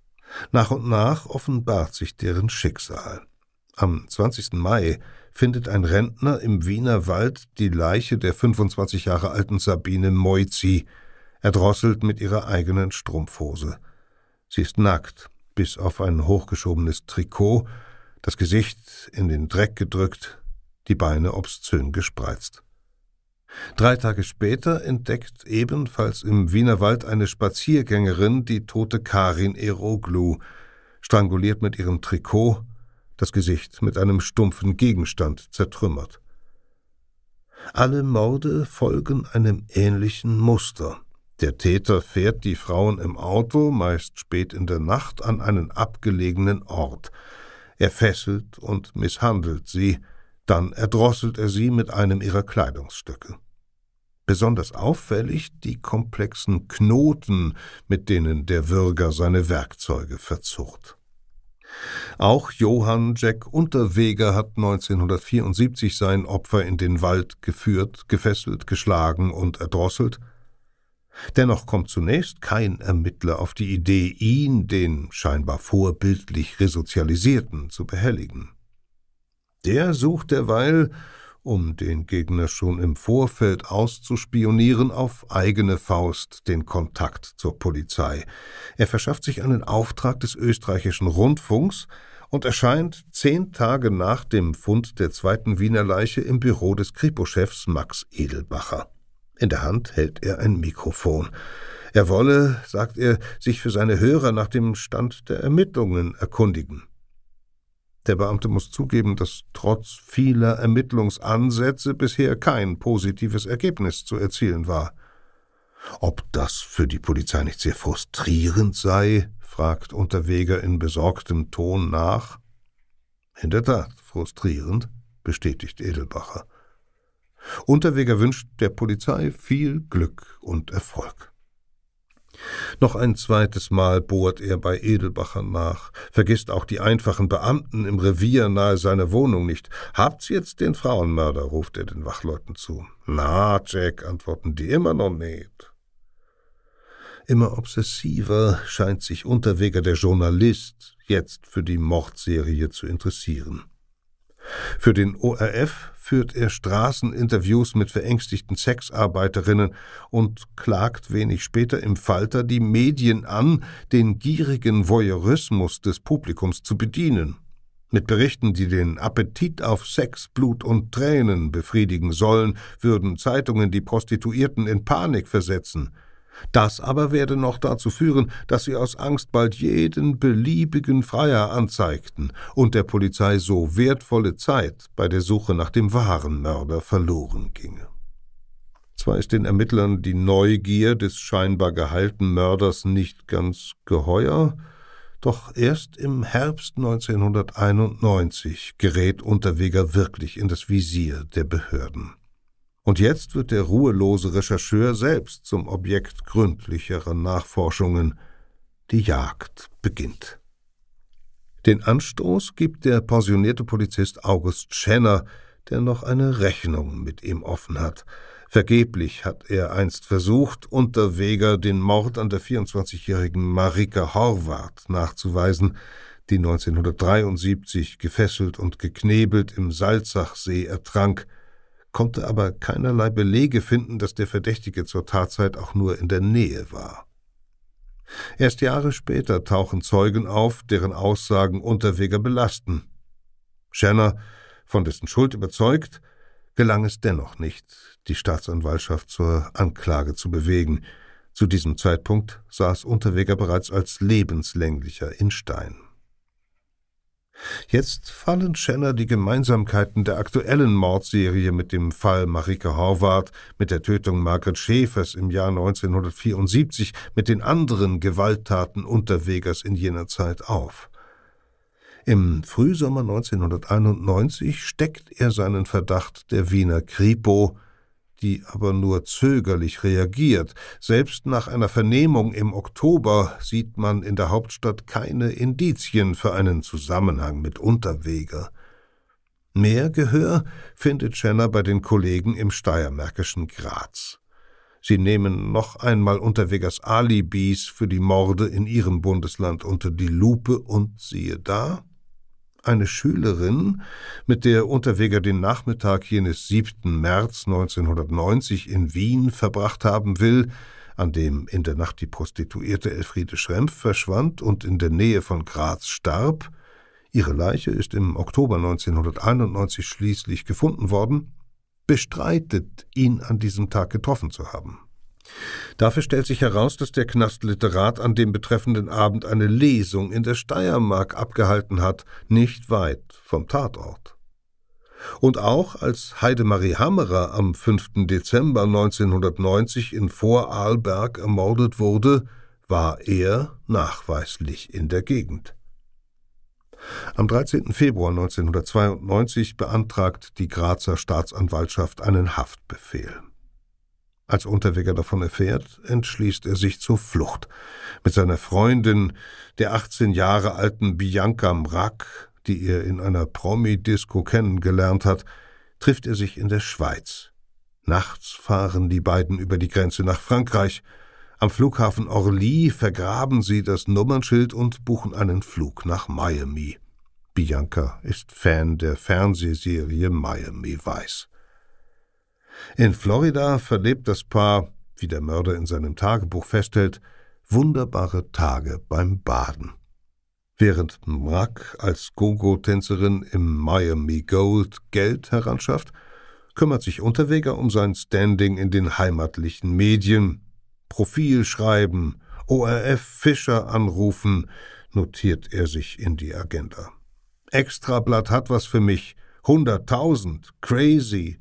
Nach und nach offenbart sich deren Schicksal. Am 20. Mai findet ein Rentner im Wiener Wald die Leiche der 25 Jahre alten Sabine Moizi, erdrosselt mit ihrer eigenen Strumpfhose. Sie ist nackt, bis auf ein hochgeschobenes Trikot, das Gesicht in den Dreck gedrückt, die Beine obszön gespreizt. Drei Tage später entdeckt ebenfalls im Wiener Wald eine Spaziergängerin die tote Karin Eroglu, stranguliert mit ihrem Trikot, das Gesicht mit einem stumpfen Gegenstand zertrümmert. Alle Morde folgen einem ähnlichen Muster. Der Täter fährt die Frauen im Auto, meist spät in der Nacht, an einen abgelegenen Ort. Er fesselt und misshandelt sie, dann erdrosselt er sie mit einem ihrer Kleidungsstücke. Besonders auffällig die komplexen Knoten, mit denen der Würger seine Werkzeuge verzurrt. Auch Johann Jack Unterweger hat 1974 sein Opfer in den Wald geführt, gefesselt, geschlagen und erdrosselt. Dennoch kommt zunächst kein Ermittler auf die Idee, ihn, den scheinbar vorbildlich Resozialisierten, zu behelligen. Der sucht derweil, um den Gegner schon im Vorfeld auszuspionieren, auf eigene Faust den Kontakt zur Polizei. Er verschafft sich einen Auftrag des österreichischen Rundfunks und erscheint zehn Tage nach dem Fund der zweiten Wiener Leiche im Büro des Kripo-Chefs Max Edelbacher. In der Hand hält er ein Mikrofon. Er wolle, sagt er, sich für seine Hörer nach dem Stand der Ermittlungen erkundigen. Der Beamte muss zugeben, dass trotz vieler Ermittlungsansätze bisher kein positives Ergebnis zu erzielen war. Ob das für die Polizei nicht sehr frustrierend sei, fragt Unterweger in besorgtem Ton nach. In der Tat frustrierend, bestätigt Edelbacher. Unterweger wünscht der Polizei viel Glück und Erfolg. Noch ein zweites Mal bohrt er bei Edelbacher nach, vergisst auch die einfachen Beamten im Revier nahe seiner Wohnung nicht. Habt's jetzt den Frauenmörder, ruft er den Wachleuten zu. Na, Jack, antworten die immer noch nicht. Immer obsessiver scheint sich Unterweger der Journalist jetzt für die Mordserie zu interessieren. Für den ORF führt er Straßeninterviews mit verängstigten Sexarbeiterinnen und klagt wenig später im Falter die Medien an, den gierigen Voyeurismus des Publikums zu bedienen. Mit Berichten, die den Appetit auf Sex, Blut und Tränen befriedigen sollen, würden Zeitungen die Prostituierten in Panik versetzen. Das aber werde noch dazu führen, dass sie aus Angst bald jeden beliebigen Freier anzeigten und der Polizei so wertvolle Zeit bei der Suche nach dem wahren Mörder verloren ginge. Zwar ist den Ermittlern die Neugier des scheinbar geheilten Mörders nicht ganz geheuer, doch erst im Herbst 1991 gerät Unterweger wirklich in das Visier der Behörden. Und jetzt wird der ruhelose Rechercheur selbst zum Objekt gründlicherer Nachforschungen. Die Jagd beginnt. Den Anstoß gibt der pensionierte Polizist August Schenner, der noch eine Rechnung mit ihm offen hat. Vergeblich hat er einst versucht, Unterweger den Mord an der 24-jährigen Marika Horvath nachzuweisen, die 1973 gefesselt und geknebelt im Salzachsee ertrank – konnte aber keinerlei Belege finden, dass der Verdächtige zur Tatzeit auch nur in der Nähe war. Erst Jahre später tauchen Zeugen auf, deren Aussagen Unterweger belasten. Schenner, von dessen Schuld überzeugt, gelang es dennoch nicht, die Staatsanwaltschaft zur Anklage zu bewegen. Zu diesem Zeitpunkt saß Unterweger bereits als lebenslänglicher in Stein. Jetzt fallen Schenner die Gemeinsamkeiten der aktuellen Mordserie mit dem Fall Marike Horvath, mit der Tötung Margret Schäfers im Jahr 1974, mit den anderen Gewalttaten Unterwegers in jener Zeit auf. Im Frühsommer 1991 steckt er seinen Verdacht der Wiener Kripo, die aber nur zögerlich reagiert. Selbst nach einer Vernehmung im Oktober sieht man in der Hauptstadt keine Indizien für einen Zusammenhang mit Unterweger. Mehr Gehör findet Schenner bei den Kollegen im steiermärkischen Graz. Sie nehmen noch einmal Unterwegers Alibis für die Morde in ihrem Bundesland unter die Lupe und siehe da, eine Schülerin, mit der Unterweger den Nachmittag jenes 7. März 1990 in Wien verbracht haben will, an dem in der Nacht die Prostituierte Elfriede Schrempf verschwand und in der Nähe von Graz starb, ihre Leiche ist im Oktober 1991 schließlich gefunden worden, bestreitet, ihn an diesem Tag getroffen zu haben. Dafür stellt sich heraus, dass der Knastliterat an dem betreffenden Abend eine Lesung in der Steiermark abgehalten hat, nicht weit vom Tatort. Und auch als Heidemarie Hammerer am 5. Dezember 1990 in Vorarlberg ermordet wurde, war er nachweislich in der Gegend. Am 13. Februar 1992 beantragt die Grazer Staatsanwaltschaft einen Haftbefehl. Als Unterweger davon erfährt, entschließt er sich zur Flucht. Mit seiner Freundin, der 18 Jahre alten Bianca Mrak, die er in einer Promi-Disco kennengelernt hat, trifft er sich in der Schweiz. Nachts fahren die beiden über die Grenze nach Frankreich. Am Flughafen Orly vergraben sie das Nummernschild und buchen einen Flug nach Miami. Bianca ist Fan der Fernsehserie Miami Vice. In Florida verlebt das Paar, wie der Mörder in seinem Tagebuch festhält, wunderbare Tage beim Baden. Während Mrak als Gogo-Tänzerin im Miami Gold Geld heranschafft, kümmert sich Unterweger um sein Standing in den heimatlichen Medien. Profil schreiben, ORF Fischer anrufen, notiert er sich in die Agenda. Extrablatt hat was für mich, hunderttausend, crazy,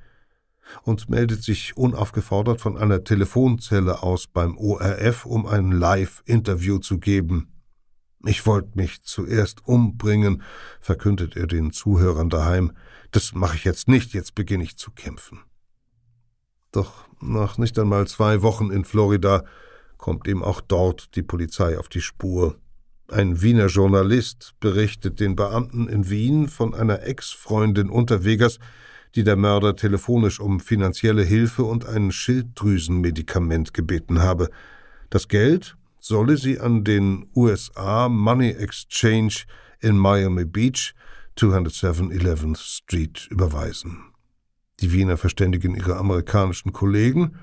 und meldet sich unaufgefordert von einer Telefonzelle aus beim ORF, um ein Live-Interview zu geben. Ich wollte mich zuerst umbringen, verkündet er den Zuhörern daheim. Das mache ich jetzt nicht, jetzt beginne ich zu kämpfen. Doch nach nicht einmal zwei Wochen in Florida kommt ihm auch dort die Polizei auf die Spur. Ein Wiener Journalist berichtet den Beamten in Wien von einer Ex-Freundin Unterwegers, die der Mörder telefonisch um finanzielle Hilfe und ein Schilddrüsenmedikament gebeten habe. Das Geld solle sie an den USA Money Exchange in Miami Beach 207 11th Street überweisen. Die Wiener verständigen ihre amerikanischen Kollegen,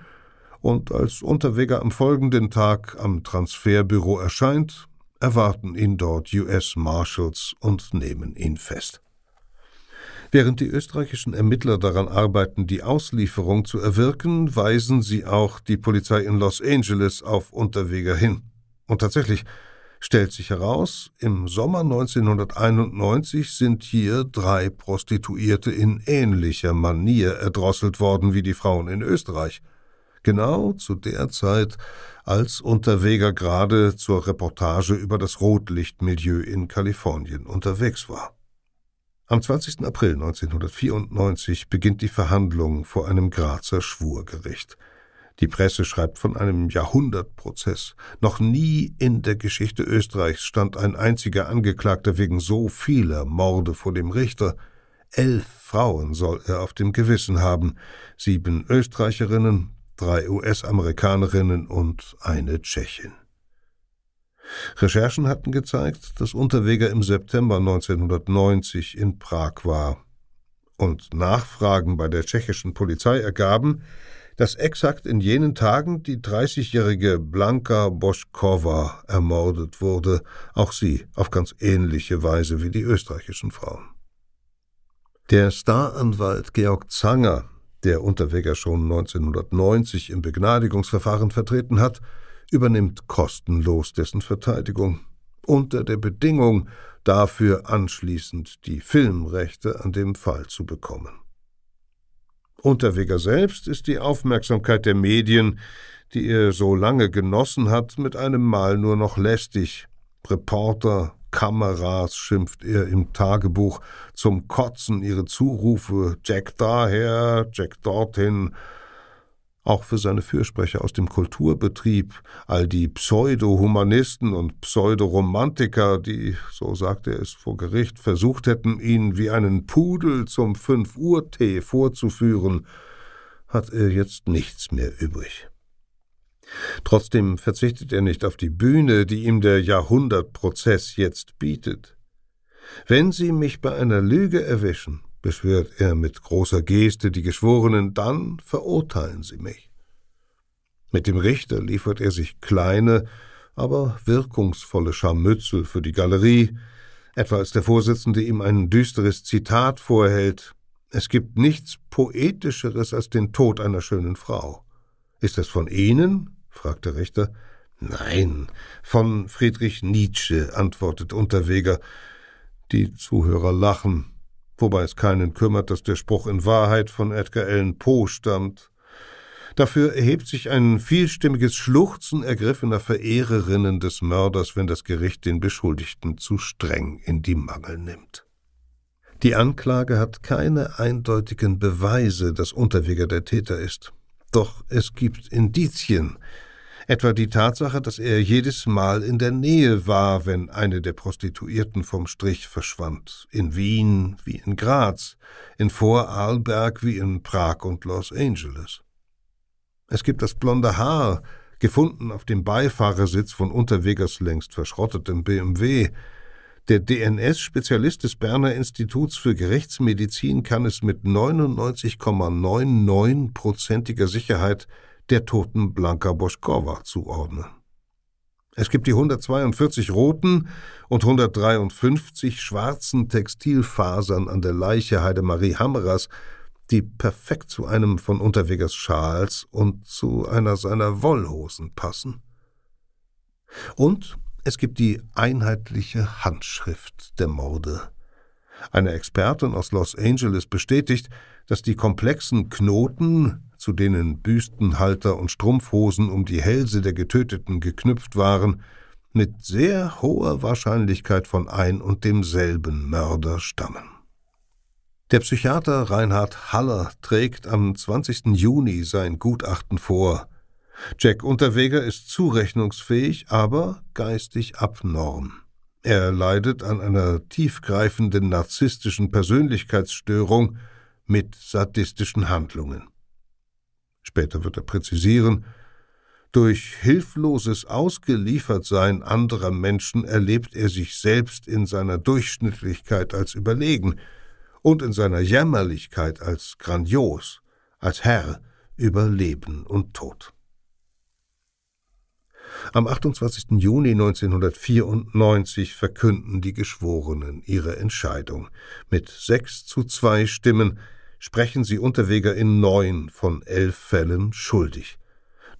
und als Unterweger am folgenden Tag am Transferbüro erscheint, erwarten ihn dort US Marshals und nehmen ihn fest. Während die österreichischen Ermittler daran arbeiten, die Auslieferung zu erwirken, weisen sie auch die Polizei in Los Angeles auf Unterweger hin. Und tatsächlich stellt sich heraus, im Sommer 1991 sind hier drei Prostituierte in ähnlicher Manier erdrosselt worden wie die Frauen in Österreich. Genau zu der Zeit, als Unterweger gerade zur Reportage über das Rotlichtmilieu in Kalifornien unterwegs war. Am 20. April 1994 beginnt die Verhandlung vor einem Grazer Schwurgericht. Die Presse schreibt von einem Jahrhundertprozess. Noch nie in der Geschichte Österreichs stand ein einziger Angeklagter wegen so vieler Morde vor dem Richter. Elf Frauen soll er auf dem Gewissen haben, sieben Österreicherinnen, drei US-Amerikanerinnen und eine Tschechin. Recherchen hatten gezeigt, dass Unterweger im September 1990 in Prag war. Und Nachfragen bei der tschechischen Polizei ergaben, dass exakt in jenen Tagen die 30-jährige Blanka Boschkova ermordet wurde, auch sie auf ganz ähnliche Weise wie die österreichischen Frauen. Der Staranwalt Georg Zanger der Unterweger schon 1990 im Begnadigungsverfahren vertreten hat, übernimmt kostenlos dessen Verteidigung, unter der Bedingung, dafür anschließend die Filmrechte an dem Fall zu bekommen. Unterweger selbst ist die Aufmerksamkeit der Medien, die er so lange genossen hat, mit einem Mal nur noch lästig. Reporter, Kameras, schimpft er im Tagebuch, zum Kotzen ihre Zurufe Jack daher, Jack dorthin, auch für seine Fürsprecher aus dem Kulturbetrieb, all die Pseudo-Humanisten und Pseudo-Romantiker, die, so sagte er es vor Gericht, versucht hätten, ihn wie einen Pudel zum Fünf-Uhr-Tee vorzuführen, hat er jetzt nichts mehr übrig. Trotzdem verzichtet er nicht auf die Bühne, die ihm der Jahrhundertprozess jetzt bietet. Wenn Sie mich bei einer Lüge erwischen, beschwört er mit großer Geste die Geschworenen, dann verurteilen Sie mich. Mit dem Richter liefert er sich kleine, aber wirkungsvolle Scharmützel für die Galerie, etwa als der Vorsitzende ihm ein düsteres Zitat vorhält Es gibt nichts Poetischeres als den Tod einer schönen Frau. Ist das von Ihnen? fragt der Richter. Nein, von Friedrich Nietzsche, antwortet Unterweger. Die Zuhörer lachen, wobei es keinen kümmert, dass der Spruch in Wahrheit von Edgar Allan Poe stammt. Dafür erhebt sich ein vielstimmiges Schluchzen ergriffener Verehrerinnen des Mörders, wenn das Gericht den Beschuldigten zu streng in die Mangel nimmt. Die Anklage hat keine eindeutigen Beweise, dass Unterweger der Täter ist. Doch es gibt Indizien, etwa die Tatsache, dass er jedes Mal in der Nähe war, wenn eine der Prostituierten vom Strich verschwand, in Wien wie in Graz, in Vorarlberg wie in Prag und Los Angeles. Es gibt das blonde Haar, gefunden auf dem Beifahrersitz von Unterwegers längst verschrottetem BMW. Der DNS-Spezialist des Berner Instituts für Gerichtsmedizin kann es mit 99,99-prozentiger Sicherheit der toten Blanka Boschkova zuordnen. Es gibt die 142 roten und 153 schwarzen Textilfasern an der Leiche Heidemarie Hammerers, die perfekt zu einem von Unterwegers Schals und zu einer seiner Wollhosen passen. Und es gibt die einheitliche Handschrift der Morde. Eine Expertin aus Los Angeles bestätigt, dass die komplexen Knoten, zu denen Büstenhalter und Strumpfhosen um die Hälse der Getöteten geknüpft waren, mit sehr hoher Wahrscheinlichkeit von ein und demselben Mörder stammen. Der Psychiater Reinhard Haller trägt am 20. Juni sein Gutachten vor. Jack Unterweger ist zurechnungsfähig, aber geistig abnorm. Er leidet an einer tiefgreifenden narzisstischen Persönlichkeitsstörung mit sadistischen Handlungen. Später wird er präzisieren, durch hilfloses Ausgeliefertsein anderer Menschen erlebt er sich selbst in seiner Durchschnittlichkeit als überlegen und in seiner Jämmerlichkeit als grandios, als Herr über Leben und Tod. Am 28. Juni 1994 verkünden die Geschworenen ihre Entscheidung. Mit sechs zu zwei Stimmen sprechen sie Unterweger in neun von elf Fällen schuldig.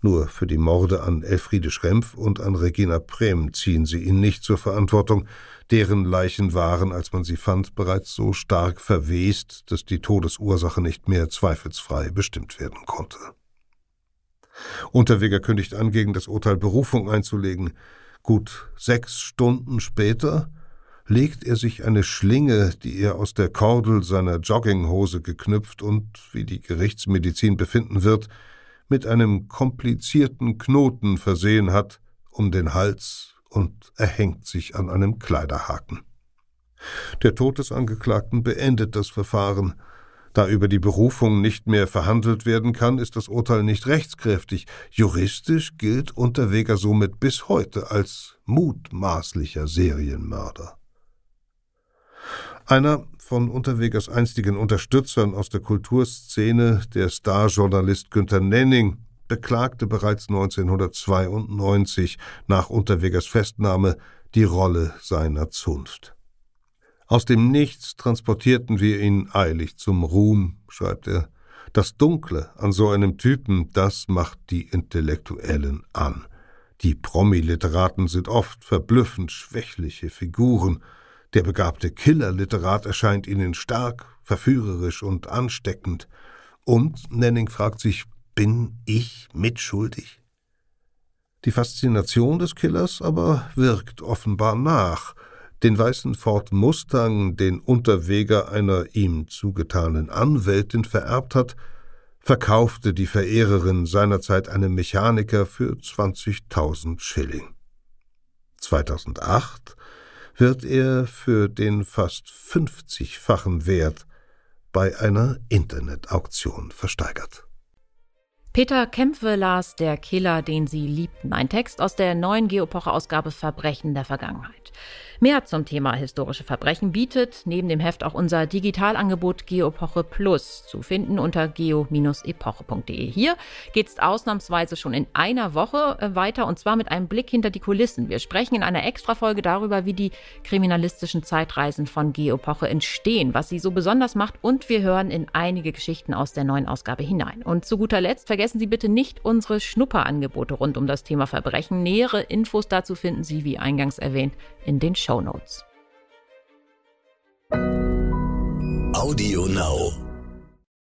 Nur für die Morde an Elfriede Schrempf und an Regina Prem ziehen sie ihn nicht zur Verantwortung, deren Leichen waren, als man sie fand, bereits so stark verwest, dass die Todesursache nicht mehr zweifelsfrei bestimmt werden konnte. Unterweger kündigt an, gegen das Urteil Berufung einzulegen. Gut sechs Stunden später legt er sich eine Schlinge, die er aus der Kordel seiner Jogginghose geknüpft und, wie die Gerichtsmedizin befinden wird, mit einem komplizierten Knoten versehen hat, um den Hals und erhängt sich an einem Kleiderhaken. Der Tod des Angeklagten beendet das Verfahren. Da über die Berufung nicht mehr verhandelt werden kann, ist das Urteil nicht rechtskräftig. Juristisch gilt Unterweger somit bis heute als mutmaßlicher Serienmörder. Einer von Unterwegers einstigen Unterstützern aus der Kulturszene, der Starjournalist Günter Nenning, beklagte bereits 1992 nach Unterwegers Festnahme die Rolle seiner Zunft. Aus dem Nichts transportierten wir ihn eilig zum Ruhm, schreibt er. Das Dunkle an so einem Typen, das macht die Intellektuellen an. Die Promi-Literaten sind oft verblüffend schwächliche Figuren. Der begabte Killer-Literat erscheint ihnen stark, verführerisch und ansteckend. Und Nenning fragt sich, bin ich mitschuldig? Die Faszination des Killers aber wirkt offenbar nach. Den weißen Ford Mustang, den Unterweger einer ihm zugetanen Anwältin vererbt hat, verkaufte die Verehrerin seinerzeit einem Mechaniker für 20.000 Schilling. 2008 wird er für den fast 50-fachen Wert bei einer Internetauktion versteigert. Peter Kämpfe las Der Killer, den Sie liebten. Ein Text aus der neuen Geopoche-Ausgabe Verbrechen der Vergangenheit. Mehr zum Thema historische Verbrechen bietet neben dem Heft auch unser Digitalangebot Geopoche Plus zu finden unter geo-epoche.de. Hier geht es ausnahmsweise schon in einer Woche äh, weiter und zwar mit einem Blick hinter die Kulissen. Wir sprechen in einer Extrafolge darüber, wie die kriminalistischen Zeitreisen von Geopoche entstehen, was sie so besonders macht und wir hören in einige Geschichten aus der neuen Ausgabe hinein. Und zu guter Letzt vergessen Sie bitte nicht unsere Schnupperangebote rund um das Thema Verbrechen. Nähere Infos dazu finden Sie, wie eingangs erwähnt, in den Show Notes. Audio Now.